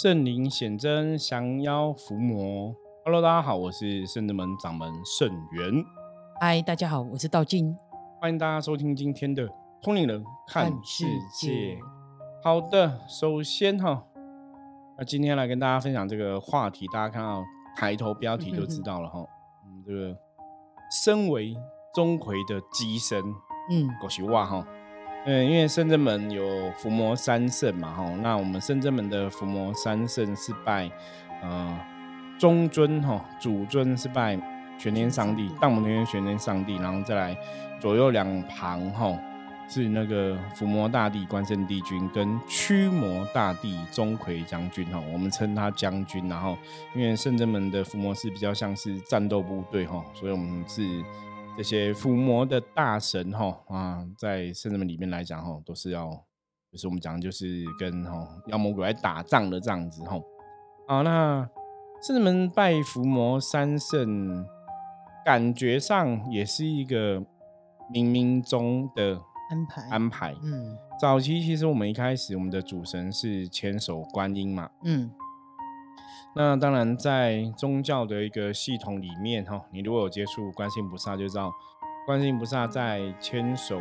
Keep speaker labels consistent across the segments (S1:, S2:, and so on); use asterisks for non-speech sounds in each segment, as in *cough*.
S1: 圣灵显真，降妖伏魔。Hello，大家好，我是圣智门掌门圣元。
S2: 嗨，大家好，我是道静。
S1: 欢迎大家收听今天的通灵人看世界。好的，首先哈，那今天来跟大家分享这个话题，大家看到抬头标题就知道了哈。*laughs* 嗯，这个身为钟馗的机身，嗯，恭喜哇哈。嗯，因为深圳门有伏魔三圣嘛，哈，那我们深圳门的伏魔三圣是拜，呃，中尊哈，主尊是拜玄天上帝，荡魔天玄天上帝，然后再来左右两旁哈是那个伏魔大帝关圣帝君跟驱魔大帝钟馗将军哈，我们称他将军，然后因为深圳门的伏魔是比较像是战斗部队哈，所以我们是。这些伏魔的大神哈啊，在圣人们里面来讲哈，都是要，就是我们讲就是跟哈妖魔鬼怪打仗的这样子哈。啊，那圣人们拜伏魔三圣，感觉上也是一个冥冥中的
S2: 安排
S1: 安排。嗯，早期其实我们一开始我们的主神是千手观音嘛。嗯。那当然，在宗教的一个系统里面，哈，你如果有接触观世音菩萨，就知道观世音菩萨在千手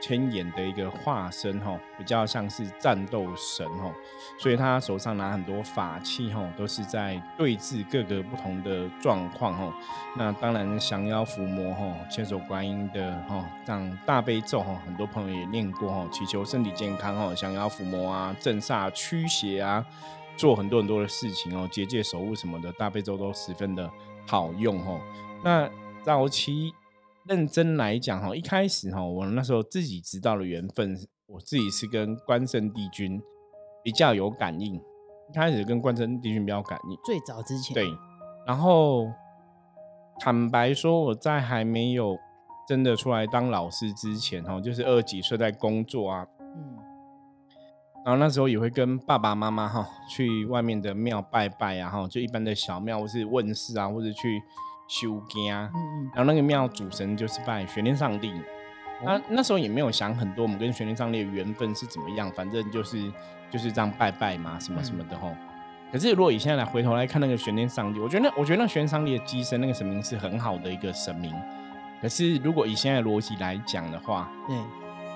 S1: 千眼的一个化身，哈，比较像是战斗神，哈，所以他手上拿很多法器，哈，都是在对峙各个不同的状况，哈。那当然，降妖伏魔，哈，千手观音的，哈，这样大悲咒，哈，很多朋友也念过，哈，祈求身体健康，哈，降妖伏魔啊，镇煞驱邪啊。做很多很多的事情哦，结界守护什么的，大悲咒都十分的好用哦。那早期认真来讲哈，一开始哈，我那时候自己知道的缘分，我自己是跟关圣帝君比较有感应。一开始跟关圣帝君比较感应，
S2: 最早之前
S1: 对。然后坦白说，我在还没有真的出来当老师之前哈，就是二十几岁在工作啊。然后那时候也会跟爸爸妈妈哈去外面的庙拜拜啊哈，就一般的小庙或是问世啊，或者去修家啊。嗯嗯。然后那个庙主神就是拜玄天上帝。那那时候也没有想很多，我们跟玄天上帝的缘分是怎么样，反正就是就是这样拜拜嘛，什么什么的哈。可是如果以现在来回头来看那个玄天上帝，我觉得我觉得那玄天上帝的机身那个神明是很好的一个神明。可是如果以现在逻辑来讲的话，对。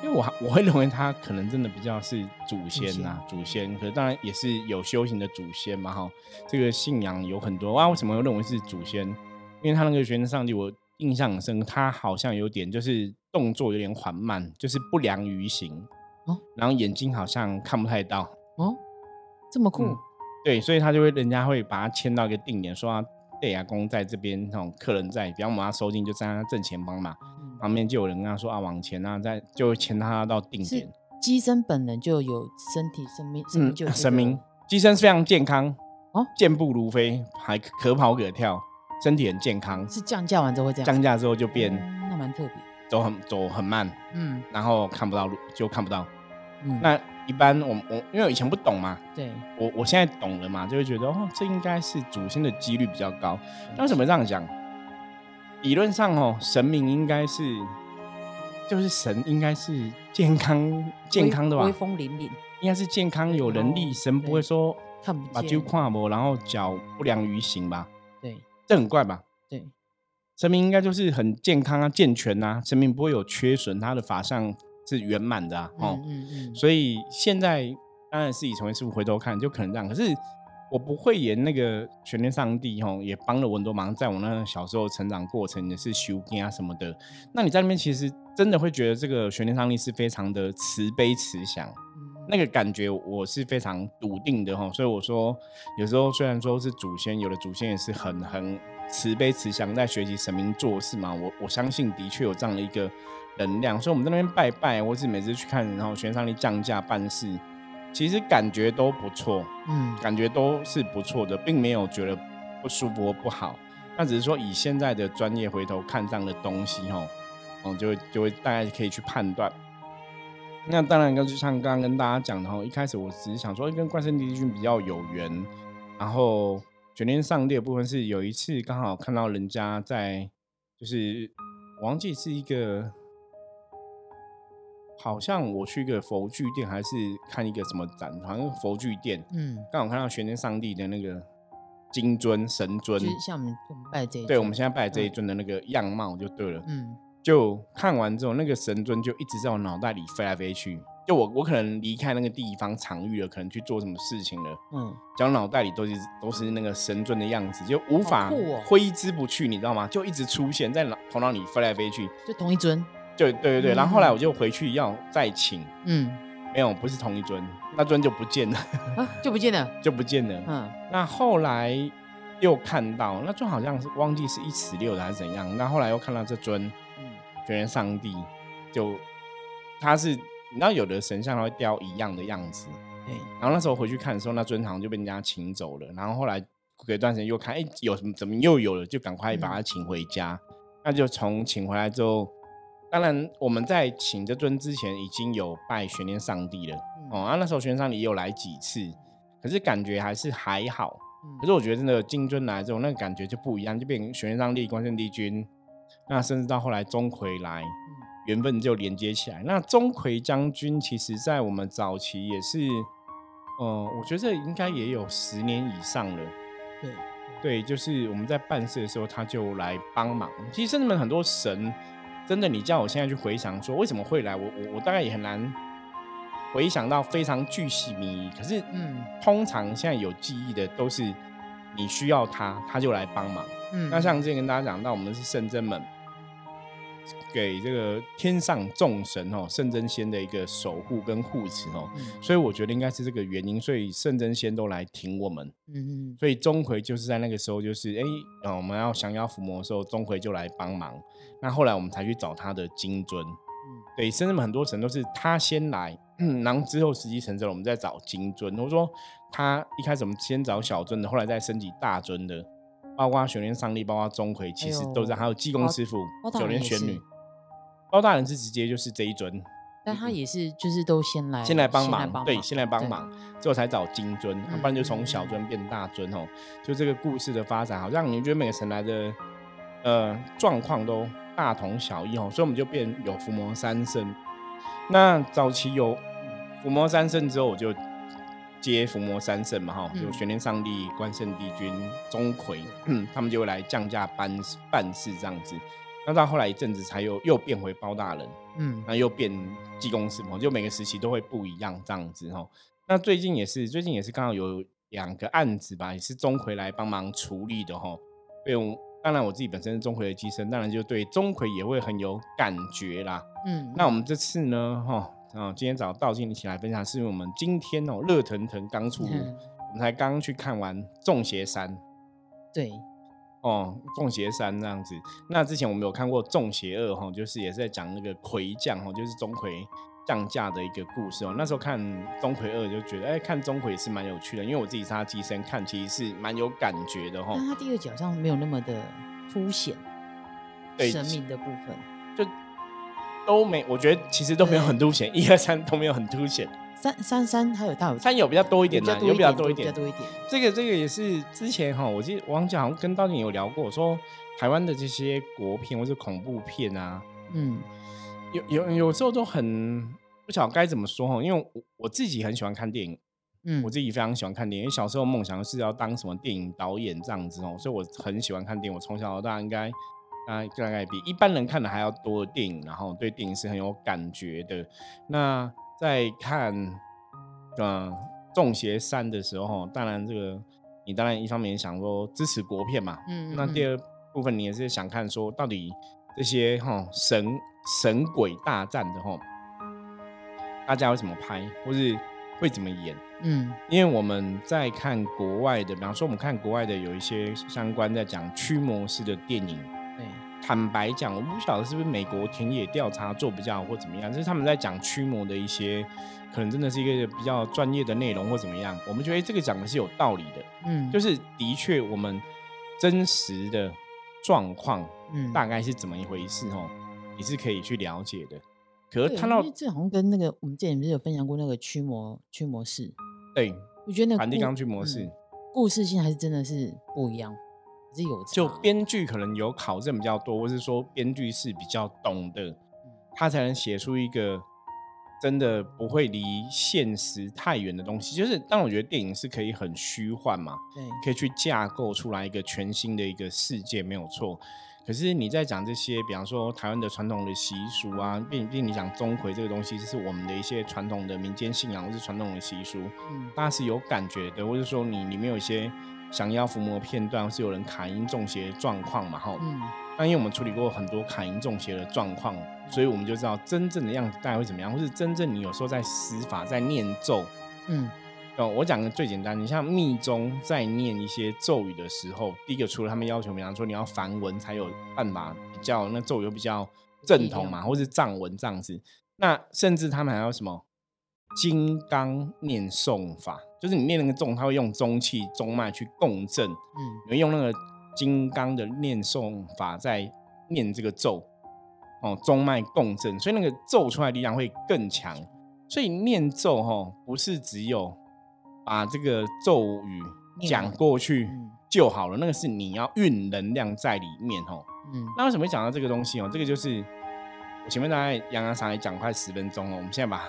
S1: 因为我我会认为他可能真的比较是祖先呐，祖先，可是当然也是有修行的祖先嘛哈。这个信仰有很多啊，为什么会认为是祖先？因为他那个玄天上帝，我印象很深，他好像有点就是动作有点缓慢，就是不良于行哦，然后眼睛好像看不太到哦，
S2: 这么酷，
S1: 对，所以他就会人家会把他牵到一个定点，说对阿公在这边，那种客人在，比方我们要收金就站在正前方嘛。旁边就有人跟他说啊，往前啊，再就牵他到定点。
S2: 机身本人就有身体生命，嗯，
S1: 生命机身非常健康哦，健步如飞，还可跑可跳，身体很健康。
S2: 是降价完之后会这样？
S1: 降价之后就变，
S2: 那蛮特别。
S1: 走很走很慢，嗯，然后看不到路，就看不到。嗯，那一般我我因为我以前不懂嘛，
S2: 对，
S1: 我我现在懂了嘛，就会觉得哦，这应该是祖先的几率比较高。那为什么这样讲？理论上哦，神明应该是，就是神应该是健康健康的吧？
S2: 威风凛凛，
S1: 应该是健康有能力，神不会说
S2: 看不
S1: 把就跨膜，然后脚不良于行吧？
S2: 对，
S1: 这很怪吧？
S2: 对，
S1: 神明应该就是很健康啊，健全啊，神明不会有缺损，他的法相是圆满的啊。哦，嗯嗯，所以现在当然是以成为师傅回头看，就可能这样，可是。我不会演那个玄天上帝吼，也帮了我很多忙，在我那小时候成长过程也是修经啊什么的。那你在那边其实真的会觉得这个玄天上帝是非常的慈悲慈祥，那个感觉我是非常笃定的哈。所以我说，有时候虽然说是祖先，有的祖先也是很很慈悲慈祥，在学习神明做事嘛。我我相信的确有这样的一个能量，所以我们在那边拜拜，或是每次去看，然后玄天上帝降价办事。其实感觉都不错，嗯，感觉都是不错的，并没有觉得不舒服或不好。那只是说以现在的专业回头看这样的东西，吼，哦，就会就会大概可以去判断。那当然，就像刚刚跟大家讲的，哈，一开始我只是想说跟冠圣帝君比较有缘，然后卷天上帝的部分是有一次刚好看到人家在，就是忘记是一个。好像我去一个佛具店，还是看一个什么展，好像佛具店，
S2: 嗯，
S1: 刚好看到玄天上帝的那个金尊神尊
S2: 就，是像我们我们拜这一
S1: 对，我们现在拜这一
S2: 嗯
S1: 尊的那个样貌就对了。
S2: 嗯
S1: 就看完之后，那个神尊就一直在我脑袋里飞来飞去。就我我可能离开那个地方场域了，可能去做什么事情了，
S2: 嗯，
S1: 讲脑袋里都是都是那个神尊的样子，就无法挥之不去，你知道吗？就一直出现在脑头脑里飞来飞去。
S2: 就同一尊，
S1: 就对对对，然后后来
S2: 嗯。
S1: 我就回去要再请，
S2: 嗯。
S1: 没有，不是同一尊，那尊就不见了，
S2: 啊就不见了，
S1: 就不见了。*laughs*
S2: 嗯。
S1: 那后来又看到那尊好像是忘记是一尺六的还是怎样，那后来又看到这尊
S2: 嗯。
S1: 全元上帝，就他是你知道有的神像他会雕一样的样子，
S2: 对，
S1: 然后那时候回去看的时候，那尊好像就被人家请走了，然后后来隔一段时间又看，哎，有什么怎么又有了，就赶快把他请回家。那就从请回来之后，当然我们在请这尊之前已经有拜玄天上帝了。
S2: 嗯
S1: 哦，啊，那时候玄天上帝也有来几次，可是感觉还是还好。
S2: 嗯
S1: 可是我觉得真的金尊来之后，那个感觉就不一样，就变成玄天上帝、关圣帝君，那甚至到后来钟馗来，缘分就连接起来。那钟馗将军其实在我们早期也是，嗯、我觉得这应该也有十年以上了。
S2: 对，
S1: 对，就是我们在办事的时候，他就来帮忙。其实真的很多神，真的，你叫我现在去回想说为什么会来，我我我大概也很难回想到非常巨细靡遗。可是，
S2: 嗯
S1: 通常现在有记忆的都是你需要他，他就来帮忙。
S2: 嗯，
S1: 那像之前跟大家讲到，我们是圣真门给这个天上众神哦，圣真仙的一个守护跟护持哦，
S2: 嗯
S1: 所以我觉得应该是这个原因，所以圣真仙都来挺我们。
S2: 嗯嗯
S1: 所以钟馗就是在那个时候，就是哎、呃我们要降妖伏魔的时候，钟馗就来帮忙。那后来我们才去找他的金尊。对，甚至很多神都是他先来，*clears throat* 然后之后时机成熟了，我们再找金尊。我说他一开始我们先找小尊的，后来再升级大尊的，包括玄天上帝，包括钟馗，其实都在，
S2: 哎
S1: 还有济公师傅九
S2: 人也是
S1: 莲玄女。包大人是直接就是这一尊，
S2: 但他也是就是都先来
S1: 先来帮忙，对，先来帮忙，之后才找金尊，要不然就从小尊变大尊哦。就这个故事的发展，好像你觉得每个神来的呃状况都大同小异哦，所以我们就变有伏魔三圣。那早期有伏魔三圣之后，我就接伏魔三圣嘛哈，
S2: 嗯
S1: 就玄天上帝、关圣帝君、钟馗，*clears throat* 嗯他们就会来降价办办事这样子。那到后来一阵子，才又又变回包大人。
S2: 嗯
S1: 那又变济公师傅，就每个时期都会不一样这样子哈。那最近也是，最近也是刚好有两个案子吧，也是钟馗来帮忙处理的哈。对，我当然我自己本身是钟馗的机身，当然就对钟馗也会很有感觉啦。
S2: 嗯，
S1: 那我们这次呢，哈啊，今天找道静一起来分享，是因为我们今天哦热腾腾刚出炉，
S2: 嗯
S1: 我们才刚去看完《众邪山》。
S2: 对，
S1: 哦，众邪三这样子。那之前我们有看过众邪二哈，就是也是在讲那个魁将哈，就是钟馗降价的一个故事哦。那时候看钟馗二就觉得，哎，看钟馗也是蛮有趣的，因为我自己是他机身看，其实是蛮有感觉的哈
S2: 那。他第二脚上没有那么的凸显
S1: 对
S2: 神明的部分，
S1: 就都没，我觉得其实都没有很凸显，一二三都没有很凸显，
S2: 三三三还有大有
S1: 三有比较多一点的，有比较多一点
S2: 比较。多一点，
S1: 这个这个也是之前哈，我记得王姐好像跟道静有聊过，说台湾的这些国片或者恐怖片啊，
S2: 嗯
S1: 有有有时候都很不晓得该怎么说哈，因为我我自己很喜欢看电影，
S2: 嗯
S1: 我自己非常喜欢看电影，因为小时候梦想是要当什么电影导演这样子哦，所以我很喜欢看电影。我从小到大应该大概大概比一般人看的还要多的电影，然后对电影是很有感觉的。那在看呃《众邪三》的时候，当然这个你当然一方面想说支持国片嘛，
S2: 嗯，嗯
S1: 那第二部分你也是想看说，到底这些哈神神鬼大战的哈，大家会怎么拍，或是会怎么演？
S2: 嗯
S1: 因为我们在看国外的，比方说我们看国外的有一些相关在讲驱魔师的电影。
S2: 对，
S1: 坦白讲，我不晓得是不是美国田野调查做比较好或怎么样，就是他们在讲驱魔的一些，可能真的是一个比较专业的内容或怎么样。我们觉得诶这个讲的是有道理的，
S2: 嗯
S1: 就是的确我们真实的状况
S2: 嗯
S1: 大概是怎么一回事哦，你是可以去了解的。可是看到
S2: 这好像跟那个我们之前不是有分享过那个驱魔驱魔士，
S1: 对
S2: 我觉得那个故
S1: 梵蒂冈驱魔士，
S2: 嗯故事性还是真的是不一样，还是有
S1: 就编剧可能有考证比较多，或是说编剧是比较懂的，他才能写出一个真的不会离现实太远的东西。就是，但我觉得电影是可以很虚幻嘛，
S2: 对，
S1: 可以去架构出来一个全新的一个世界，没有错。可是你在讲这些，比方说台湾的传统的习俗啊，并并你讲钟馗这个东西，这是我们的一些传统的民间信仰或是传统的习俗，
S2: 嗯，
S1: 大家是有感觉的，或者说你里面有一些降妖伏魔片段，是有人卡音中邪状况嘛，哈，
S2: 嗯，
S1: 那因为我们处理过很多卡音中邪的状况，所以我们就知道真正的样子大概会怎么样，或是真正你有时候在施法在念咒，
S2: 嗯。
S1: 哦，我讲的最简单，你像密宗在念一些咒语的时候，第一个除了他们要求，比方说你要梵文才有办法比较那咒语比较正统嘛，或是藏文这样子。那甚至他们还有什么？金刚念诵法，就是你念那个咒，它会用中气中脉去共振，
S2: 嗯，
S1: 你会用那个金刚的念诵法在念这个咒，哦，中脉共振，所以那个咒出来力量会更强。所以念咒哈，不是只有。把这个咒语讲过去就好了，那个是你要运能量在里面哦。嗯，那为什么会讲到这个东西哦？这个就是我前面大概洋洋洒洒讲快十分钟了，我们现在把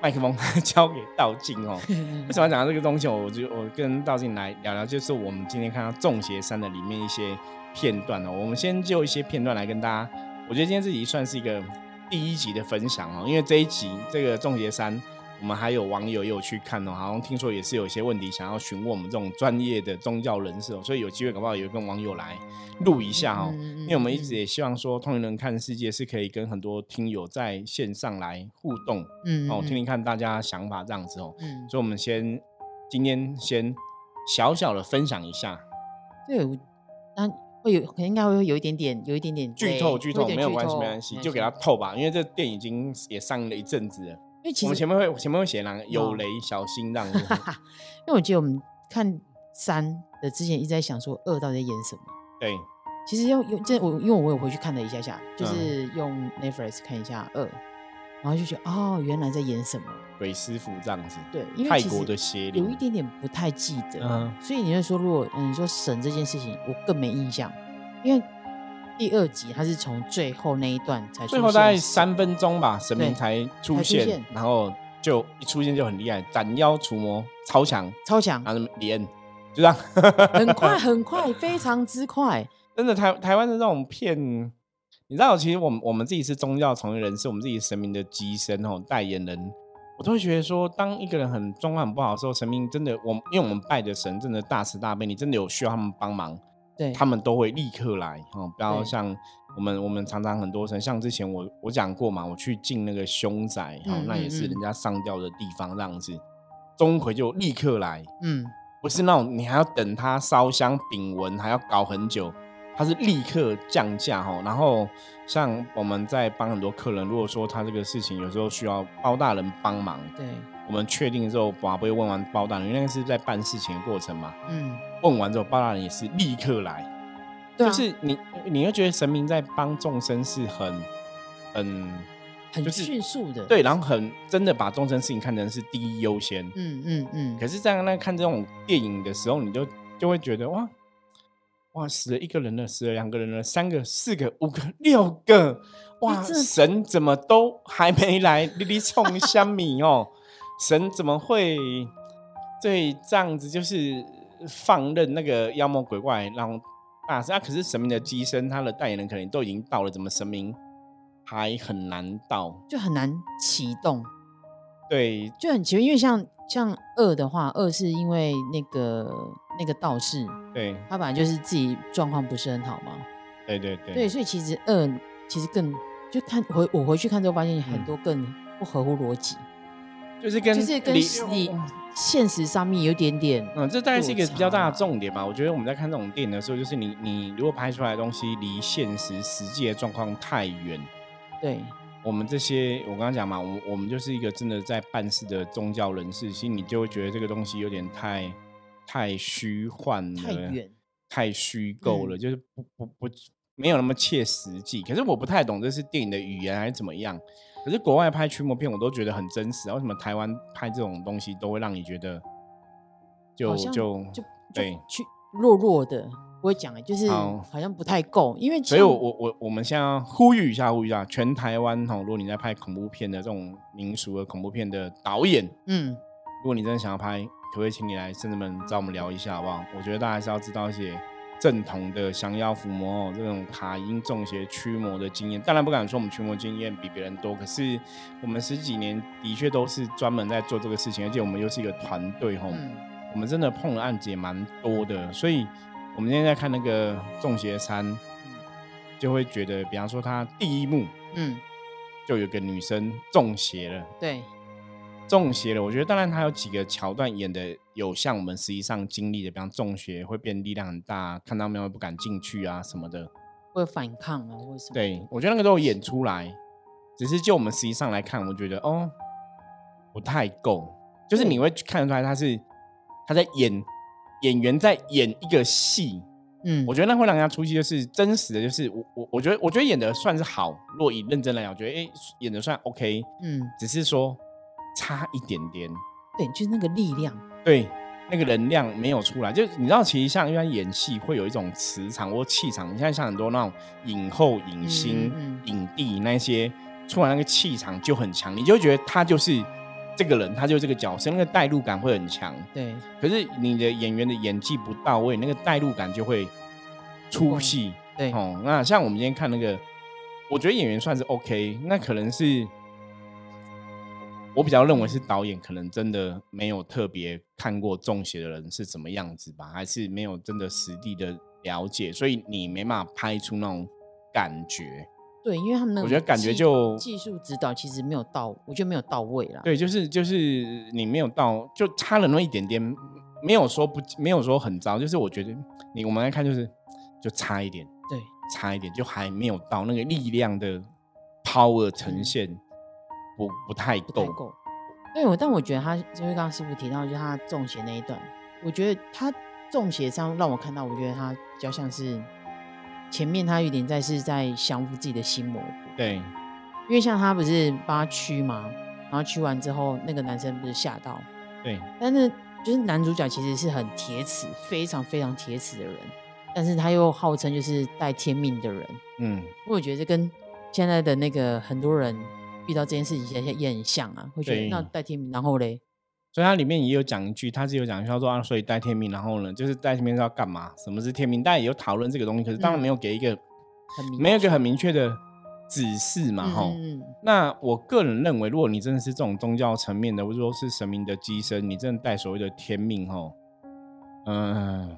S1: 麦克风 *laughs* 交给道静哦。*laughs* 为什么要讲到这个东西？我就我跟道静来聊聊，就是我们今天看到《众邪三》的里面一些片段哦。我们先就一些片段来跟大家，我觉得今天这集算是一个第一集的分享哦，因为这一集这个《众邪山》。我们还有网友也有去看哦，好像听说也是有一些问题想要询问我们这种专业的宗教人士哦，所以有机会搞不好也跟网友来录一下哦，因为我们一直也希望说，通灵人看世界是可以跟很多听友在线上来互动，嗯，哦，听听看大家想法这样子哦，嗯，所以我们先今天先小小的分享一下，
S2: 对，那会有可能应该会有一点点有一点点
S1: 剧透剧透没有关系没关系，就给他透吧，因为这电影已经也上映了一阵子了。
S2: 因为其
S1: 实我们前面会前面会写哪个有雷小心这样子，
S2: 因为我记得我们看三的之前一直在想说二到底在演什么。
S1: 对，
S2: 其实用用这我因为我有回去看了一下下，就是用 Netflix 看一下二，然后就觉得哦原来在演什么
S1: 鬼师傅这样子。
S2: 对，因为
S1: 泰国的邪灵
S2: 有一点点不太记得，嗯，所以你会说如果嗯说神这件事情我更没印象，因为。第二集他是从最后那一段才，
S1: 最后大概三分钟吧，神明才出现，然后就一出现就很厉害，斩妖除魔，超强，
S2: 超强，
S1: 然后连就这样，
S2: 很快 *laughs* 很快，非常之快。
S1: 真的台台湾的这种片，你知道，其实我们我们自己是宗教从业人士，我们自己神明的机身哦，代言人，我都会觉得说，当一个人很状况很不好的时候，神明真的，我因为我们拜的神真的大慈大悲，你真的有需要他们帮忙。他们都会立刻来哦，不要像我们，我们常常很多人，像之前我我讲过嘛，我去进那个凶宅，哦，那也是人家上吊的地方，这样子，钟馗就立刻来，嗯，不是那种你还要等他烧香禀文，还要搞很久，他是立刻降价哈。然后像我们在帮很多客人，如果说他这个事情有时候需要包大人帮忙，
S2: 对。
S1: 我们确定之后，把不会问完包大人，因为那个是在办事情的过程嘛。嗯，问完之后，包大人也是立刻来。就是你，你会觉得神明在帮众生是很、
S2: 很、很迅速的。
S1: 对，然后很真的把众生事情看成是第一优先。嗯嗯嗯。可是，在那看这种电影的时候，你就就会觉得哇哇，死了一个人了，死了两个人了，三个、四个、五个、六个，哇，神怎么都还没来？你你冲香米哦。神怎么会对这样子就是放任那个妖魔鬼怪让啊？可是神明的机身，他的代言人可能都已经到了，怎么神明还很难到？
S2: 就很难启动。
S1: 对，
S2: 就很奇怪，因为像像二的话，二是因为那个那个道士，
S1: 对
S2: 他本来就是自己状况不是很好嘛。
S1: 对对对。
S2: 对，所以其实二其实更就看回我回去看之后，发现很多更不合乎逻辑。
S1: 就是跟
S2: 就是跟你现实上面有点点，
S1: 嗯，这大概是一个比较大的重点吧。我觉得我们在看这种电影的时候，就是你你如果拍出来的东西离现实实际的状况太远，
S2: 对，
S1: 我们这些我刚刚讲嘛，我我们就是一个真的在办事的宗教人士，心里就会觉得这个东西有点太太虚幻了，
S2: 太远，
S1: 太虚构了，就是不不不没有那么切实际。可是我不太懂这是电影的语言还是怎么样。可是国外拍驱魔片，我都觉得很真实。为什么台湾拍这种东西都会让你觉得就就
S2: 就
S1: 对
S2: 去弱弱的？不会讲哎，就是好像不太够，因为
S1: 所以我我我我们现在呼吁一下，呼吁一下全台湾哈，如果你在拍恐怖片的这种民俗的恐怖片的导演，嗯，如果你真的想要拍，可不可以请你来甚至们找我们聊一下好不好？我觉得大家还是要知道一些正统的降妖伏魔哦，这种卡因中邪驱魔的经验。当然不敢说我们驱魔经验比别人多，可是我们十几年的确都是专门在做这个事情，而且我们又是一个团队哈，我们真的碰的案子也蛮多的，所以。我们今天在看那个《中邪三》，就会觉得，比方说他第一幕，嗯，就有个女生中邪了，
S2: 对，
S1: 中邪了。我觉得当然他有几个桥段演的有像我们实际上经历的，比方中邪会变力量很大，看到庙会不敢进去啊什么的，
S2: 会反抗啊，为什么？
S1: 对我觉得那个都有演出来，只是就我们实际上来看，我觉得哦不太够，就是你会看得出来他是他在演。演员在演一个戏，嗯，我觉得那会让人家出戏，就是真实的，就是我我我觉得我觉得演的算是好。若以认真来讲，我觉得哎演的算 OK，嗯，只是说差一点点，
S2: 对，就是那个力量，
S1: 对，那个能量没有出来。就你知道，其实像一般演戏会有一种磁场或气场，你现在像很多那种影后、影星、影帝那些出来那个气场就很强，你就觉得他就是。这个人他就是这个角色，那个代入感会很强。
S2: 对，
S1: 可是你的演员的演技不到位，那个代入感就会出戏。
S2: 对，
S1: 哦，那像我们今天看那个，我觉得演员算是 OK，那可能是我比较认为是导演可能真的没有特别看过中邪的人是怎么样子吧，还是没有真的实地的了解，所以你没办法拍出那种感觉。
S2: 对，因为他们那
S1: 我觉得感觉就
S2: 技术指导其实没有到，我觉得没有到位啦。
S1: 对，就是就是你没有到，就差了那么一点点，没有说不，没有说很糟，就是我觉得你我们来看就是就差一点，
S2: 对，
S1: 差一点就还没有到那个力量的 power 呈现不不太够。
S2: 对，我但我觉得他因为刚刚师傅提到就是他中邪那一段，我觉得他中邪上让我看到，我觉得他比较像是。前面他有点在是在降服自己的心魔，
S1: 对，
S2: 因为像他不是帮他驱嘛？然后驱完之后，那个男生不是吓到，
S1: 对，
S2: 但是就是男主角其实是很铁齿，非常非常铁齿的人，但是他又号称就是带天命的人，嗯，我觉得这跟现在的那个很多人遇到这件事情也也很像啊，会觉得那带天命，然后嘞。
S1: 所以它里面也有讲一句，它是有讲叫做啊，所以带天命，然后呢，就是带天命是要干嘛？什么是天命？大家也有讨论这个东西，可是当然没有给一个没有一个很明确的指示嘛，哈。那我个人认为，如果你真的是这种宗教层面的，或者说是神明的机身，你真的带所谓的天命，哈，嗯，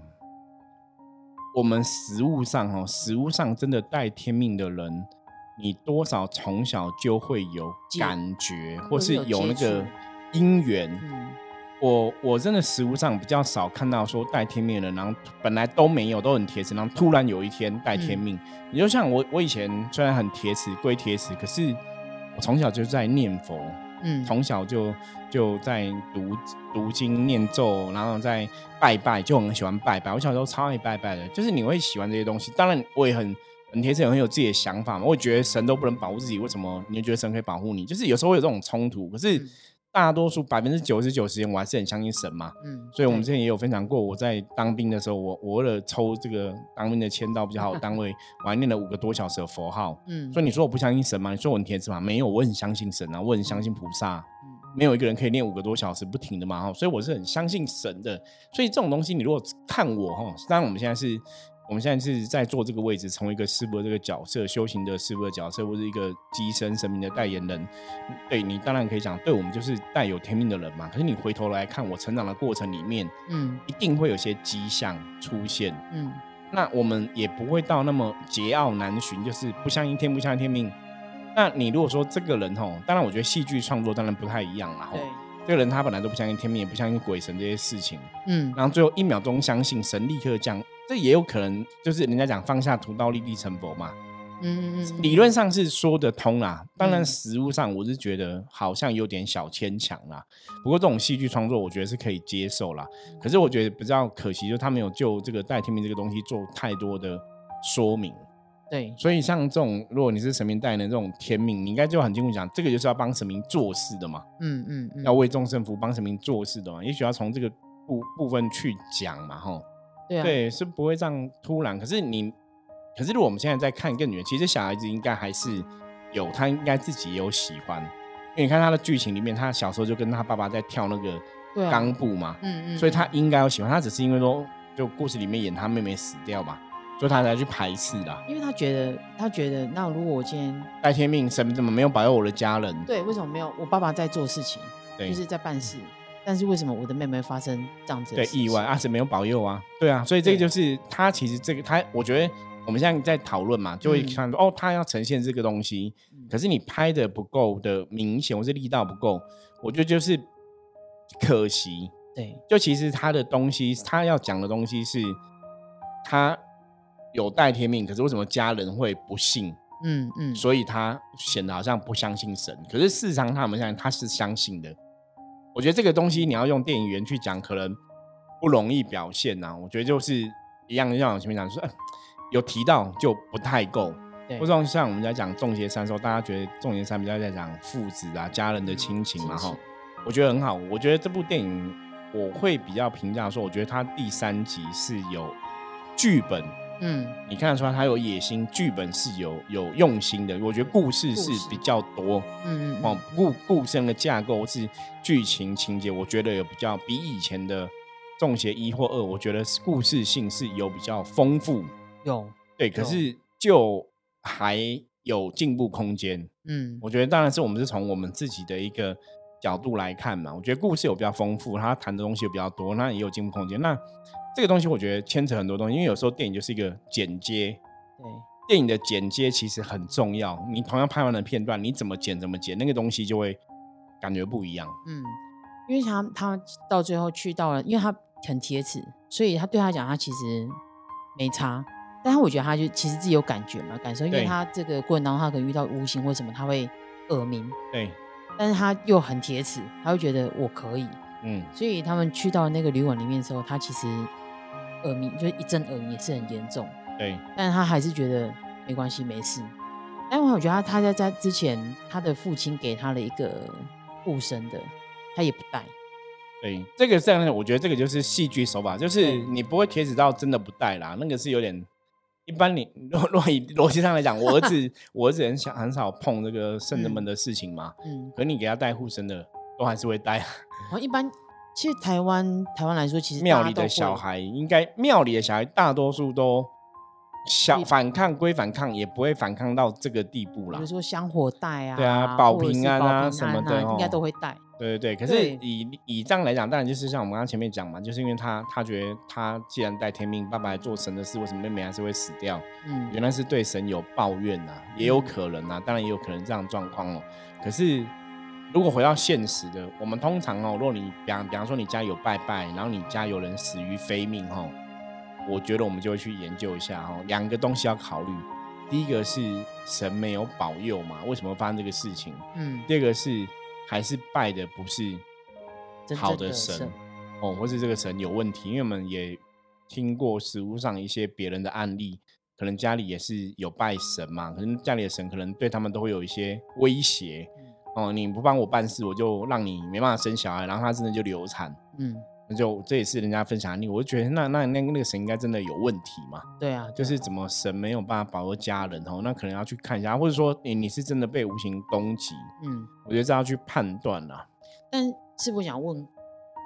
S1: 我们实物上，哈，实物上真的带天命的人，你多少从小就会有感觉，或是有那个。因缘，我我真的实物上比较少看到说带天命的人，然后本来都没有，都很铁齿，然后突然有一天带天命。你就像我，我以前虽然很铁齿归铁齿，可是我从小就在念佛，嗯，从小就就在读读经念咒，然后在拜拜，就很喜欢拜拜。我小时候超爱拜拜的，就是你会喜欢这些东西。当然，我也很很铁齿，很有自己的想法嘛。我觉得神都不能保护自己，为什么你就觉得神可以保护你？就是有时候会有这种冲突，可是。大多数百分之九十九时间，我还是很相信神嘛。嗯，所以我们之前也有分享过，我在当兵的时候，我我为了抽这个当兵的签到比较好的单位，*laughs* 我还念了五个多小时的佛号。嗯，所以你说我不相信神吗？你说我很铁子吗？没有，我很相信神啊，我很相信菩萨。嗯，没有一个人可以念五个多小时不停的嘛。哈，所以我是很相信神的。所以这种东西，你如果看我哈，当然我们现在是。我们现在是在做这个位置，成为一个师傅的这个角色，修行的师傅的角色，或者一个机身神明的代言人。对你当然可以讲，对我们就是带有天命的人嘛。可是你回头来看，我成长的过程里面，嗯，一定会有些迹象出现，嗯，那我们也不会到那么桀骜难寻，就是不相信天，不相信天命。那你如果说这个人吼，当然我觉得戏剧创作当然不太一样啦。
S2: 对，
S1: 这个人他本来都不相信天命，也不相信鬼神这些事情，嗯，然后最后一秒钟相信神，立刻降。这也有可能，就是人家讲放下屠刀立地成佛嘛。嗯嗯嗯，理论上是说得通啦。当然，实物上我是觉得好像有点小牵强啦。不过这种戏剧创作，我觉得是可以接受啦。可是我觉得比较可惜，就是他没有就这个带天命这个东西做太多的说明。
S2: 对，
S1: 所以像这种，如果你是神明带的这种天命，你应该就很清楚讲，这个就是要帮神明做事的嘛。嗯嗯嗯，要为众生服，帮神明做事的嘛。也许要从这个部部分去讲嘛，哈。
S2: 对
S1: 对，是不会这样突然。可是你，可是如果我们现在在看更远，其实小孩子应该还是有他应该自己有喜欢，因为你看他的剧情里面，他小时候就跟他爸爸在跳那个钢步嘛，嗯嗯，所以他应该有喜欢，他只是因为说就故事里面演他妹妹死掉嘛。所以他才去排斥的，
S2: 因为他觉得，他觉得，那如果我今天
S1: 带天命，神怎么没有保佑我的家人？
S2: 对，为什么没有？我爸爸在做事情，就是在办事，但是为什么我的妹妹发生这样子的
S1: 意外？阿神没有保佑啊，对啊，所以这个就是他其实这个他，我觉得我们现在在讨论嘛，就会看到哦，他要呈现这个东西，可是你拍的不够的明显，或是力道不够，我觉得就是可惜。
S2: 对，
S1: 就其实他的东西，他要讲的东西是他。有带天命，可是为什么家人会不信？嗯嗯，所以他显得好像不相信神。可是事实上，他们现在他是相信的。我觉得这个东西你要用电影员去讲，可能不容易表现呐。我觉得就是一样，像我前面讲说，有提到就不太够。或者像我们在讲《重邪三》的时候，大家觉得《重邪三》比较在讲父子啊、家人的亲情嘛，哈，我觉得很好。我觉得这部电影我会比较评价说，我觉得它第三集是有剧本。嗯，你看得出来他有野心，剧本是有有用心的。我觉得故事是比较多，嗯嗯，哦，故故事的架构是剧情情节，我觉得有比较比以前的《重邪一》或二，我觉得故事性是有比较丰富，
S2: 有
S1: 对，可是就还有进步空间。嗯，我觉得当然是我们是从我们自己的一个角度来看嘛，我觉得故事有比较丰富，他谈的东西有比较多，那也有进步空间。那这个东西我觉得牵扯很多东西，因为有时候电影就是一个剪接，
S2: 对，
S1: 电影的剪接其实很重要。你同样拍完的片段，你怎么剪怎么剪，那个东西就会感觉不一样。
S2: 嗯，因为他他到最后去到了，因为他很贴齿，所以他对他讲，他其实没差。但是我觉得他就其实自己有感觉嘛，感受，因为他这个过程当中他可能遇到无形或什么，他会耳鸣。
S1: 对，
S2: 但是他又很铁齿，他会觉得我可以。嗯，所以他们去到那个旅馆里面的时候，他其实。耳鸣就是一阵耳鸣也是很严重，
S1: 对，
S2: 但是他还是觉得没关系没事。但我觉得他他在在之前，他的父亲给他了一个护身的，他也不戴。
S1: 对，这个这样，我觉得这个就是戏剧手法，就是你不会贴纸到真的不戴啦，那个是有点一般。你若若以逻辑上来讲，我儿子 *laughs* 我儿子很想很少碰这个圣人们的事情嘛，嗯，可你给他戴护身的，都还是会戴。
S2: 哦，一般。其实台湾台湾来说，其实
S1: 庙里的小孩应该庙里的小孩大多数都小反抗归反抗，也不会反抗到这个地步啦。
S2: 比如说香火带啊，
S1: 对啊，保平安啊什么的，
S2: 应该都会带。
S1: 对对对，可是以以这样来讲，当然就是像我们刚刚前面讲嘛，就是因为他他觉得他既然带天命，爸爸做神的事，为什么妹妹还是会死掉？嗯，原来是对神有抱怨呐，也有可能啊，当然也有可能这样状况哦。可是。如果回到现实的，我们通常哦，如果你比方比方说你家有拜拜，然后你家有人死于非命哈，我觉得我们就会去研究一下哈，两个东西要考虑，第一个是神没有保佑嘛，为什么发生这个事情？嗯，第二个是还是拜的不是好的神哦，或是这个神有问题，因为我们也听过实物上一些别人的案例，可能家里也是有拜神嘛，可能家里的神可能对他们都会有一些威胁。哦，你不帮我办事，我就让你没办法生小孩，然后他真的就流产。嗯，那就这也是人家分享案例，我就觉得那那那那个神应该真的有问题嘛？
S2: 对啊，
S1: 就是怎么神没有办法保佑家人哦，那可能要去看一下，或者说你你是真的被无形攻击。嗯，我觉得这要去判断啦。
S2: 但是我想问，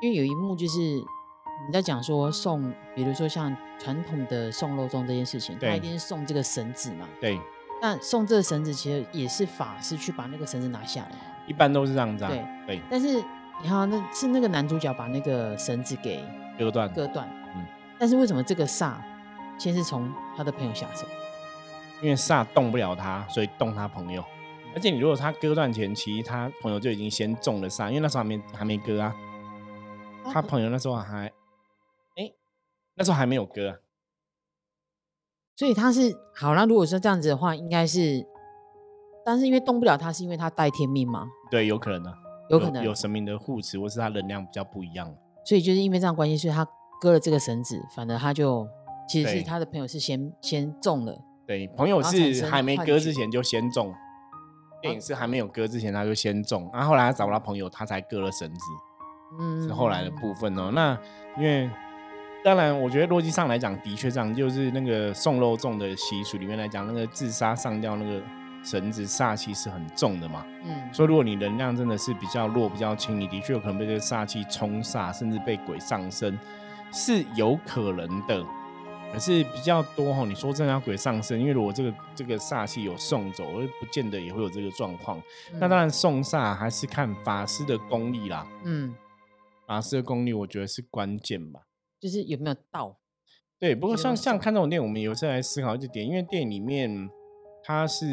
S2: 因为有一幕就是你在讲说送，比如说像传统的送肉粽这件事情，他一定是送这个绳子嘛？
S1: 对。
S2: 那送这个绳子其实也是法师去把那个绳子拿下来，
S1: 一般都是这样子。
S2: 对
S1: 对。
S2: 但是你看，那是那个男主角把那个绳子给
S1: 割断，
S2: 割断。嗯。但是为什么这个煞先是从他的朋友下手？
S1: 因为煞动不了他，所以动他朋友。而且你如果他割断前，其实他朋友就已经先中了煞，因为那时候还没还没割啊。他朋友那时候还，哎，那时候还没有割。
S2: 所以他是好那如果说这样子的话，应该是，但是因为动不了他，是因为他带天命吗？
S1: 对，有可能的，
S2: 有可能
S1: 有神明的护持，或是他能量比较不一样。
S2: 所以就是因为这样关系，所以他割了这个绳子，反而他就其实是他的朋友是先先中了。
S1: 对，朋友是还没割之前就先中，电影是还没有割之前他就先中，然后后来他找不到朋友，他才割了绳子。嗯，是后来的部分哦。那因为。当然，我觉得逻辑上来讲，的确这样，就是那个送肉粽的习俗里面来讲，那个自杀上吊那个绳子煞气是很重的嘛。嗯，所以如果你能量真的是比较弱、比较轻，你的确有可能被这个煞气冲煞，甚至被鬼上身，是有可能的。可是比较多哈，你说真的要鬼上身，因为如果这个这个煞气有送走，而不见得也会有这个状况。那当然送煞还是看法师的功力啦。嗯。法师的功力，我觉得是关键吧，
S2: 就是有没有到。
S1: 对，不过像像看这种电影，我们有时候来思考一点，因为电影里面它是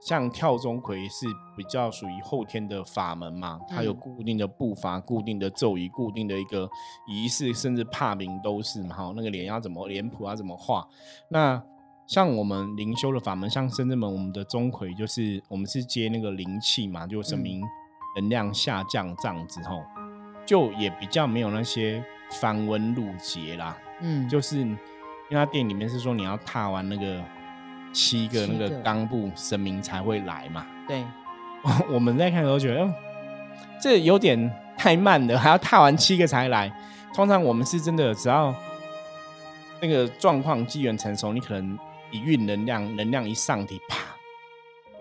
S1: 像跳钟馗是比较属于后天的法门嘛，它有固定的步伐、固定的咒语、固定的一个仪式，甚至怕名都是嘛。哈，那个脸要怎么脸谱要怎么画？那像我们灵修的法门，像深圳门，我们的钟馗就是我们是接那个灵气嘛，就证明能量下降这样子吼。就也比较没有那些繁文缛节啦，嗯，就是因为他店里面是说你要踏完那个七个那个冈部神明才会来嘛，
S2: 对，*laughs*
S1: 我们在看的时候觉得这有点太慢了，还要踏完七个才来。通常我们是真的只要那个状况机缘成熟，你可能一运能量，能量一上体，啪，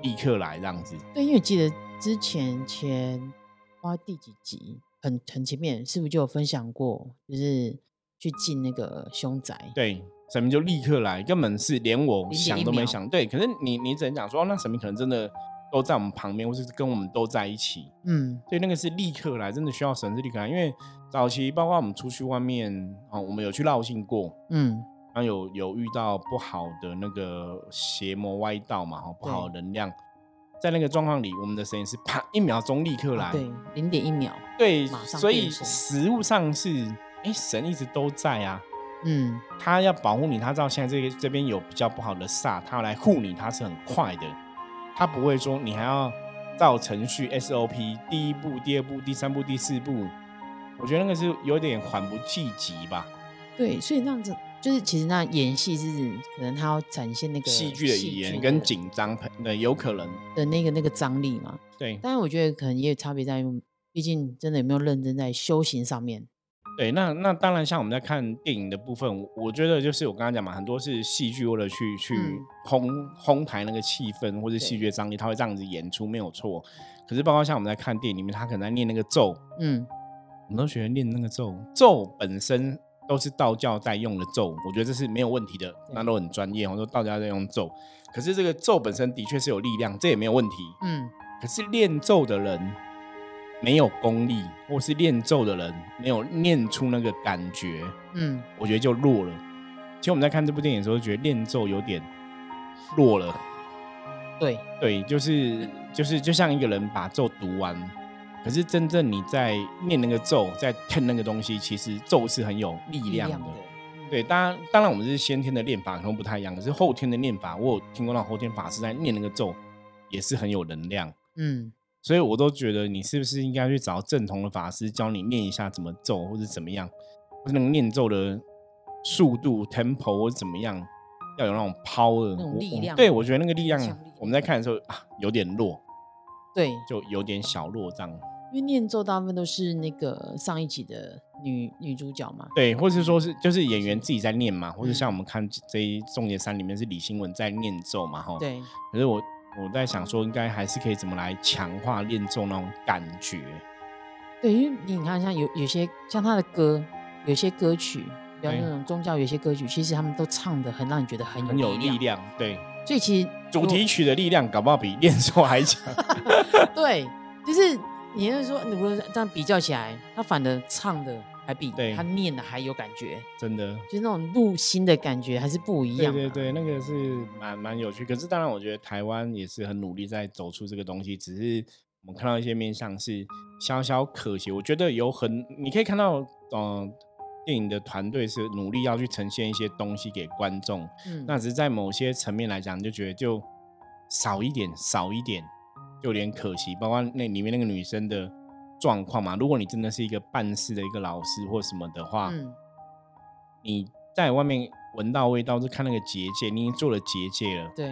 S1: 立刻来这样子。
S2: 对，因为记得之前前花第几集。很很前面是不是就有分享过，就是去进那个凶宅？
S1: 对，神明就立刻来，根本是连我想都没想。对，可是你你只能讲说，那神明可能真的都在我们旁边，或是跟我们都在一起。嗯，所以那个是立刻来，真的需要神是立刻来。因为早期包括我们出去外面啊，我们有去绕境过，嗯，然后有有遇到不好的那个邪魔歪道嘛，哦不好的能量。在那个状况里，我们的神是啪一秒钟立刻来，
S2: 对，零点一秒，
S1: 对，所以实物上是，哎，神一直都在啊，嗯，他要保护你，他知道现在这个这边有比较不好的煞，他要来护你，他是很快的，他不会说你还要照程序 SOP，第一步、第二步、第三步、第四步，我觉得那个是有点缓不济急吧。
S2: 对，所以那样子。就是其实那演戏是可能他要展现那个
S1: 戏剧的语言跟紧张，呃，有可能
S2: 的那个那个张力嘛。
S1: 对，
S2: 但是我觉得可能也有差别在于，毕竟真的有没有认真在修行上面。
S1: 对，那那当然像我们在看电影的部分，我觉得就是我刚刚讲嘛，很多是戏剧为了去去烘烘抬那个气氛或者戏剧张力，他会这样子演出没有错。可是包括像我们在看电影里面，他可能在念那个咒，嗯，我们都学念那个咒，咒本身。都是道教在用的咒，我觉得这是没有问题的，那都很专业。我说道家在用咒，可是这个咒本身的确是有力量，这也没有问题。嗯，可是练咒的人没有功力，或是练咒的人没有念出那个感觉，嗯，我觉得就弱了。其实我们在看这部电影的时候，觉得练咒有点弱了。
S2: 对
S1: 对，就是就是就像一个人把咒读完。可是真正你在念那个咒，在看那个东西，其实咒是很有力量的。对，当然当然我们是先天的念法可能不太一样，可是后天的念法，我有听过那后天法师在念那个咒，也是很有能量。嗯，所以我都觉得你是不是应该去找正统的法师教你念一下怎么咒，或者怎么样，或者那个念咒的速度 tempo 或者怎么样，要有那种 power
S2: 那种力量。
S1: 对，我觉得那个力量我们在看的时候啊有点弱，
S2: 对，
S1: 就有点小弱这样。
S2: 因为念咒大部分都是那个上一集的女女主角嘛，
S1: 对，或者说是就是演员自己在念嘛，或者像我们看这一《重点三》里面是李新文在念咒嘛，哈，
S2: 对。
S1: 可是我我在想说，应该还是可以怎么来强化念咒那种感觉。
S2: 对，因为你看像有有些像他的歌，有些歌曲，比如那种宗教有些歌曲，其实他们都唱的很让你觉得很
S1: 有力量，对。
S2: 所以其实
S1: 主题曲的力量搞不好比念咒还强。*laughs*
S2: 对，就是。你是说，如果这样比较起来，他反而唱的还比他念的还有感觉，
S1: 真的，
S2: 就是那种入心的感觉还是不一样。
S1: 对对对，那个是蛮蛮有趣。可是当然，我觉得台湾也是很努力在走出这个东西，只是我们看到一些面向是小小可惜。我觉得有很，你可以看到，嗯，电影的团队是努力要去呈现一些东西给观众。嗯，那只是在某些层面来讲，就觉得就少一点，少一点。有点可惜，包括那里面那个女生的状况嘛。如果你真的是一个办事的一个老师或什么的话，你在外面闻到味道，就看那个结界，你已经做了结界了。
S2: 对，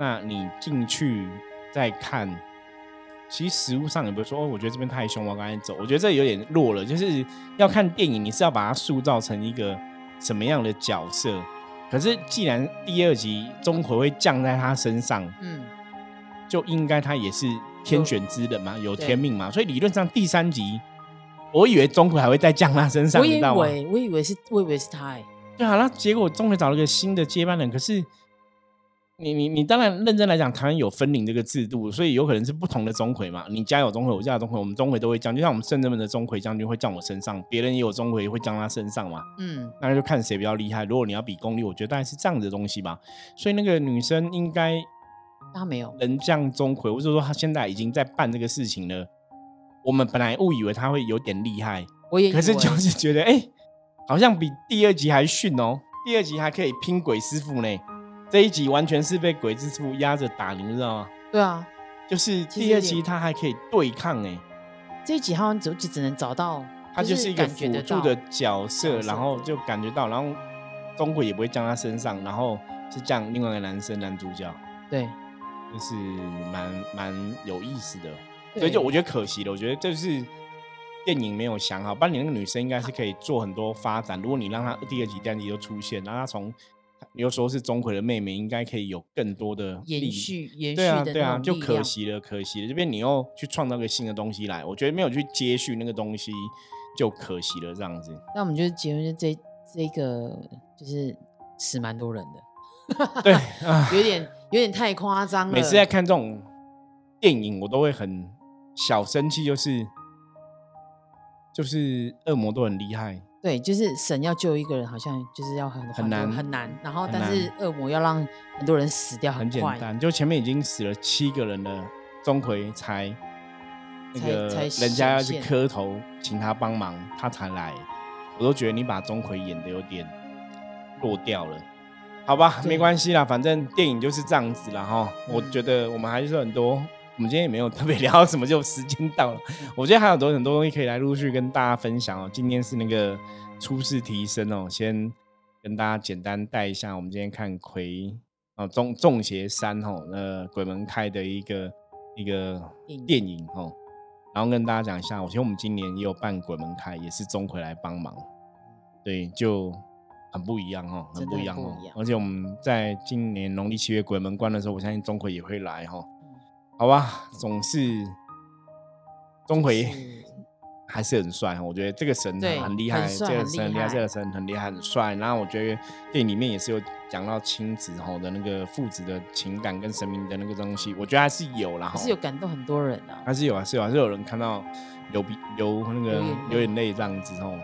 S1: 那你进去再看，其实实物上也不是说，哦，我觉得这边太凶，我赶紧走。我觉得这有点弱了，就是要看电影，你是要把它塑造成一个什么样的角色。可是既然第二集钟馗会降在他身上，嗯，就应该他也是天选之人嘛，有天命嘛，所以理论上第三集，我以为钟馗还会再降他身上，你知道吗？
S2: 我以为是，我以为是他，哎，
S1: 对啊，那结果钟馗找了个新的接班人，可是。你你你当然认真来讲，台湾有分领这个制度，所以有可能是不同的钟馗嘛。你家有钟馗，我家有钟馗，我们钟馗都会降，就像我们圣人们的钟馗将军会降我身上，别人也有钟馗会降他身上嘛。嗯，那就看谁比较厉害。如果你要比功力，我觉得大概是这样的东西吧。所以那个女生应该
S2: 她没有
S1: 能降钟馗，或者说他现在已经在办这个事情了。我们本来误以为他会有点厉害，
S2: 我也 *laughs*
S1: 可是就是觉得哎，好像比第二集还逊哦。第二集还可以拼鬼师傅呢。这一集完全是被鬼之傅压着打，你知道吗？
S2: 对啊，
S1: 就是第二集他还可以对抗哎。
S2: 这一集好像只只只能找到，
S1: 他就是一个辅助的角色，然后就感觉到，然后钟馗也不会降他身上，然后是降另外一个男生男主角。
S2: 对，
S1: 就是蛮蛮有意思的，所以就我觉得可惜了。我觉得这是电影没有想好，不然你那个女生应该是可以做很多发展。如果你让她第二集、第三集都出现，然后她从有时候是钟馗的妹妹，应该可以有更多的
S2: 延续，延续
S1: 对啊，对啊，就可惜了，可惜了。这边你又去创造个新的东西来，我觉得没有去接续那个东西，就可惜了。这样子，
S2: 那我们就是结论这这个就是死蛮多人
S1: 的，对 *laughs*
S2: 啊，有点有点太夸张了。
S1: 每次在看这种电影，我都会很小生气，就是就是恶魔都很厉害。
S2: 对，就是神要救一个人，好像就是要很
S1: 很难
S2: 很难。然后，但是恶魔要让很多人死掉，
S1: 很简单。就前面已经死了七个人了，钟馗才那个人家要去磕头请他帮忙，他才来。我都觉得你把钟馗演的有点落掉了，好吧，没关系啦，反正电影就是这样子了哈。我觉得我们还是很多。我们今天也没有特别聊什么，就时间到了。我觉得还有多很多东西可以来陆续跟大家分享哦。今天是那个初试提升哦，先跟大家简单带一下。我们今天看魁哦，中中邪三哦，呃，鬼门开的一个一个电影哦，然后跟大家讲一下，我觉得我们今年也有办鬼门开，也是钟馗来帮忙，对，就很不一样哦，很不一样哦。而且我们在今年农历七月鬼门关的时候，我相信钟馗也会来哈。好吧，总是钟馗还是很帅，我觉得这个神很厉害，这个神厉害，这个神很厉害，很帅。然后我觉得电影里面也是有讲到亲子吼的那个父子的情感跟神明的那个东西，我觉得还是有啦，
S2: 还是有感动很多人啊，
S1: 还是有，还是有，还是有人看到流鼻流那个流眼泪这样子吼，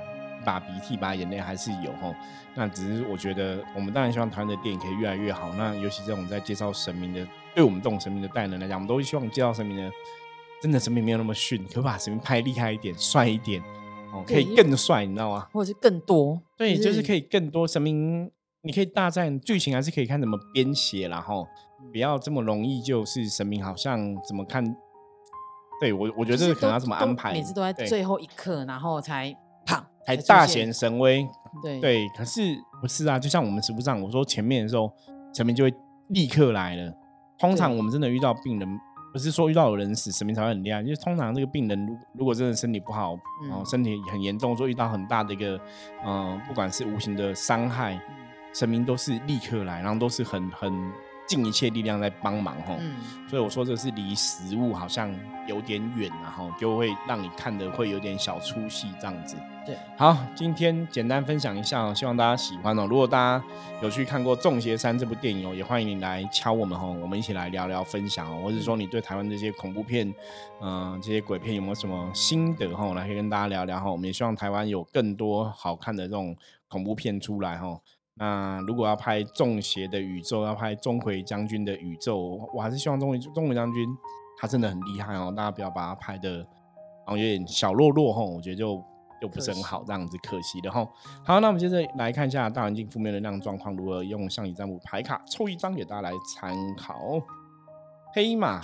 S1: 把鼻涕把眼泪还是有吼。那只是我觉得我们当然希望台湾的电影可以越来越好，那尤其这种在介绍神明的。对我们这种神明的代人来讲，我们都希望介绍神明的，真的神明没有那么逊，可把神明拍厉害一点、帅一点，哦，可以更帅，你知道吗？
S2: 或者是更多？
S1: 对，就是可以更多神明，你可以大战剧情，还是可以看怎么编写，然后不要这么容易，就是神明好像怎么看？对我，我觉得这个可能要怎么安排？
S2: 每次都在最后一刻，然后才胖，
S1: 才大显神威。
S2: 对
S1: 对，可是不是啊？就像我们实物上，我说前面的时候，神明就会立刻来了。通常我们真的遇到病人，不是说遇到有人死，神明才会很厉害。因为通常这个病人，如如果真的身体不好，然后身体很严重，说遇到很大的一个，嗯，不管是无形的伤害，神明都是立刻来，然后都是很很。尽一切力量在帮忙哈，所以我说这是离食物好像有点远，然后就会让你看的会有点小出戏这样子。
S2: 对，
S1: 好，今天简单分享一下，希望大家喜欢哦。如果大家有去看过《众邪三》这部电影哦，也欢迎你来敲我们哦，我们一起来聊聊分享哦，或者说你对台湾这些恐怖片，嗯，这些鬼片有没有什么心得哈，来可以跟大家聊聊哈。我们也希望台湾有更多好看的这种恐怖片出来哈。那如果要拍中邪的宇宙，要拍钟馗将军的宇宙，我还是希望钟馗钟馗将军他真的很厉害哦，大家不要把他拍的，然后有点小弱弱吼，我觉得就就不是很好，这样子可惜的吼。好，那我们接着来看一下大环境负面能量状况如何，用象棋占卜牌卡抽一张给大家来参考。黑马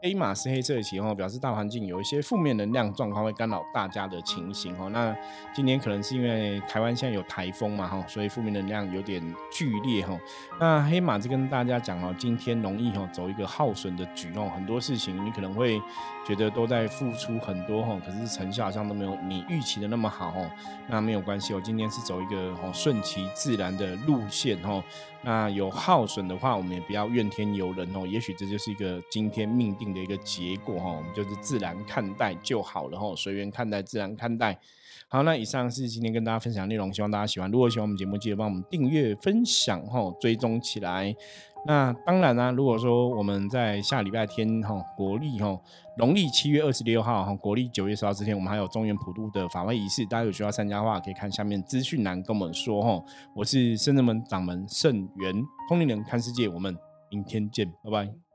S1: 黑马是黑色的旗哦，表示大环境有一些负面能量状况会干扰大家的情形哦。那今年可能是因为台湾现在有台风嘛哈，所以负面能量有点剧烈哈。那黑马就跟大家讲哦，今天容易哈走一个耗损的局哦，很多事情你可能会觉得都在付出很多哈，可是成效好像都没有你预期的那么好哦。那没有关系哦，今天是走一个哦顺其自然的路线哦。那有耗损的话，我们也不要怨天尤人哦。也许这就是一个今天命定的一个结果哈，我们就是自然看待就好了哈，随缘看待，自然看待。好，那以上是今天跟大家分享内容，希望大家喜欢。如果喜欢我们节目，记得帮我们订阅、分享哈，追踪起来。那当然啦，如果说我们在下礼拜天哈，国历哈，农历七月二十六号哈，国历九月十号之前，我们还有中原普渡的法会仪式，大家有需要参加的话，可以看下面资讯栏跟我们说哈。我是圣人门掌门圣元通灵人看世界，我们明天见，拜拜。